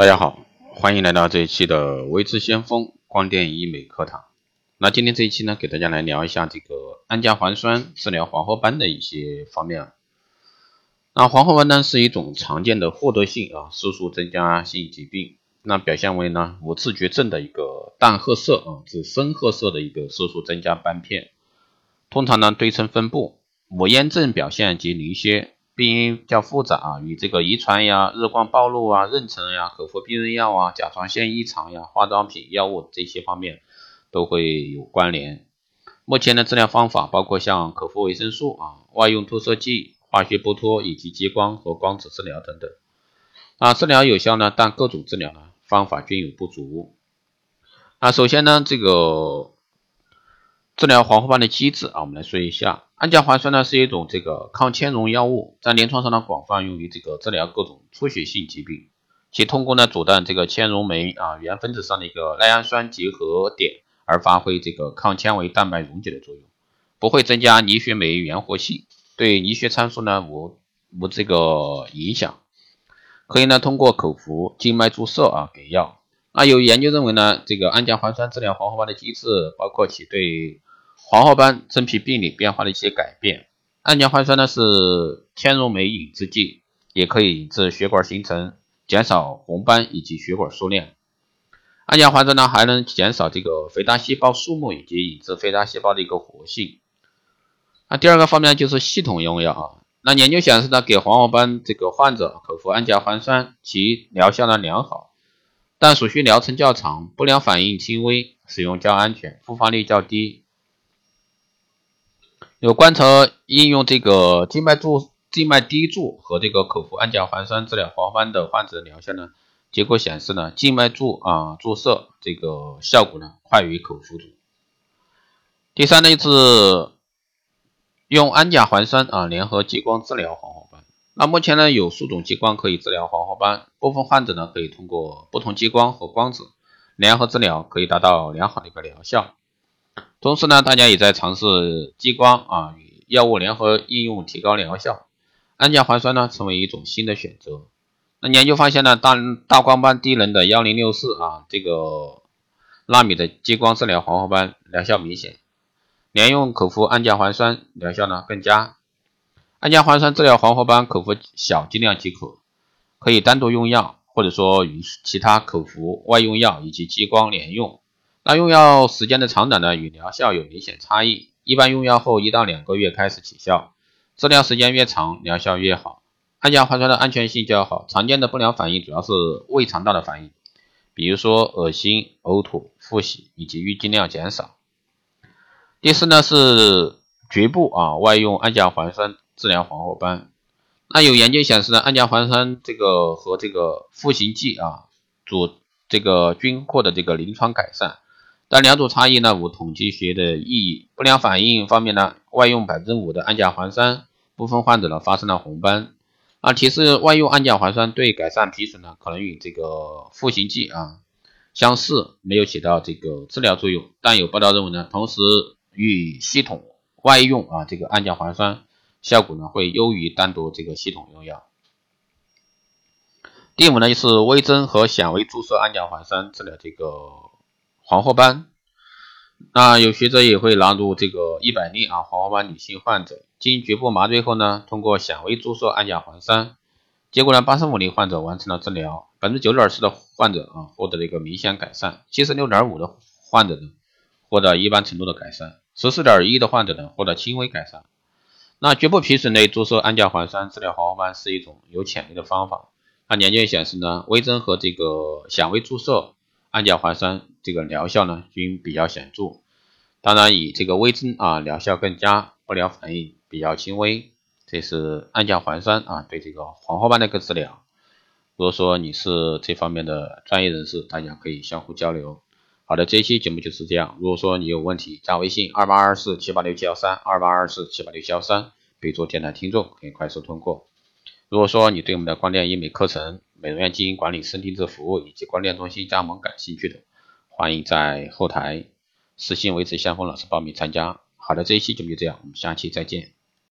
大家好，欢迎来到这一期的微知先锋光电医美课堂。那今天这一期呢，给大家来聊一下这个氨甲环酸治疗黄褐斑的一些方面。那黄褐斑呢是一种常见的获得性啊色素增加性疾病，那表现为呢无自觉症的一个淡褐色啊至深褐色的一个色素增加斑片，通常呢对称分布，无炎症表现及凝血。病因较复杂啊，与这个遗传呀、日光暴露啊、妊娠呀、口服避孕药啊、甲状腺异常呀、化妆品药物这些方面都会有关联。目前的治疗方法包括像口服维生素啊、外用脱色剂、化学剥脱以及激光和光子治疗等等。啊，治疗有效呢，但各种治疗呢方法均有不足。啊，首先呢，这个。治疗黄褐斑的机制啊，我们来说一下，氨甲环酸呢是一种这个抗纤溶药物，在临床上呢广泛用于这个治疗各种出血性疾病，其通过呢阻断这个纤溶酶啊原分子上的一个赖氨酸结合点，而发挥这个抗纤维蛋白溶解的作用，不会增加凝血酶原活性，对凝血参数呢无无这个影响，可以呢通过口服、静脉注射啊给药。那有研究认为呢，这个氨甲环酸治疗黄褐斑的机制，包括其对黄褐斑真皮病理变化的一些改变，氨甲环酸呢是纤溶酶抑制剂，也可以引致血管形成，减少红斑以及血管数量。氨甲环酸呢还能减少这个肥大细胞数目以及抑制肥大细胞的一个活性。那第二个方面就是系统用药啊，那研究显示呢，给黄褐斑这个患者口服氨甲环酸，其疗效呢良好，但所需疗程较长，不良反应轻微，使用较安全，复发率较低。有观察应用这个静脉注、静脉滴注和这个口服氨甲环酸治疗黄斑的患者疗效呢？结果显示呢，静脉注啊注射这个效果呢快于口服。第三呢是用氨甲环酸啊联合激光治疗黄褐斑。那目前呢有数种激光可以治疗黄褐斑，部分患者呢可以通过不同激光和光子联合治疗，可以达到良好的一个疗效。同时呢，大家也在尝试激光啊与药物联合应用，提高疗效。氨甲环酸呢，成为一种新的选择。那研究发现呢，大大光斑低能的幺零六四啊这个纳米的激光治疗黄褐斑疗效明显，连用口服氨甲环酸疗效呢更佳。氨甲环酸治疗黄褐斑口服小剂量即可，可以单独用药，或者说与其他口服外用药以及激光联用。那用药时间的长短呢，与疗效有明显差异。一般用药后一到两个月开始起效，治疗时间越长，疗效越好。氨甲环酸的安全性较好，常见的不良反应主要是胃肠道的反应，比如说恶心、呕吐、腹泻以及月经量减少。第四呢是局部啊外用氨甲环酸治疗黄褐斑。那有研究显示呢，氨甲环酸这个和这个赋形剂啊主这个均获得这个临床改善。但两组差异呢无统计学的意义。不良反应方面呢，外用百分之五的氨甲环酸，部分患者呢发生了红斑。啊，提示外用氨甲环酸对改善皮损呢，可能与这个赋形剂啊相似，没有起到这个治疗作用。但有报道认为呢，同时与系统外用啊这个氨甲环酸效果呢会优于单独这个系统用药。第五呢就是微针和显微注射氨甲环酸治疗这个。黄褐斑，那有学者也会纳入这个一百例啊黄褐斑女性患者，经局部麻醉后呢，通过显微注射氨甲环酸，结果呢，八十五例患者完成了治疗，百分之九点四的患者啊获得了一个明显改善，七十六点五的患者呢获得一般程度的改善，十四点一的患者呢获得轻微改善。那局部皮损内注射氨甲环酸治疗黄褐斑是一种有潜力的方法。那研究显示呢，微针和这个显微注射。氨甲环酸这个疗效呢均比较显著，当然以这个微针啊疗效更佳，不良反应比较轻微。这是氨甲环酸啊对这个黄褐斑的一个治疗。如果说你是这方面的专业人士，大家可以相互交流。好的，这一期节目就是这样。如果说你有问题，加微信二八二四七八六七幺三二八二四七八六七幺三，备注电台听众，可以快速通过。如果说你对我们的光电医美课程，美容院经营管理、深定制服务以及光电中心加盟感兴趣的，欢迎在后台私信维持先锋老师报名参加。好的，这一期节目就这样，我们下期再见。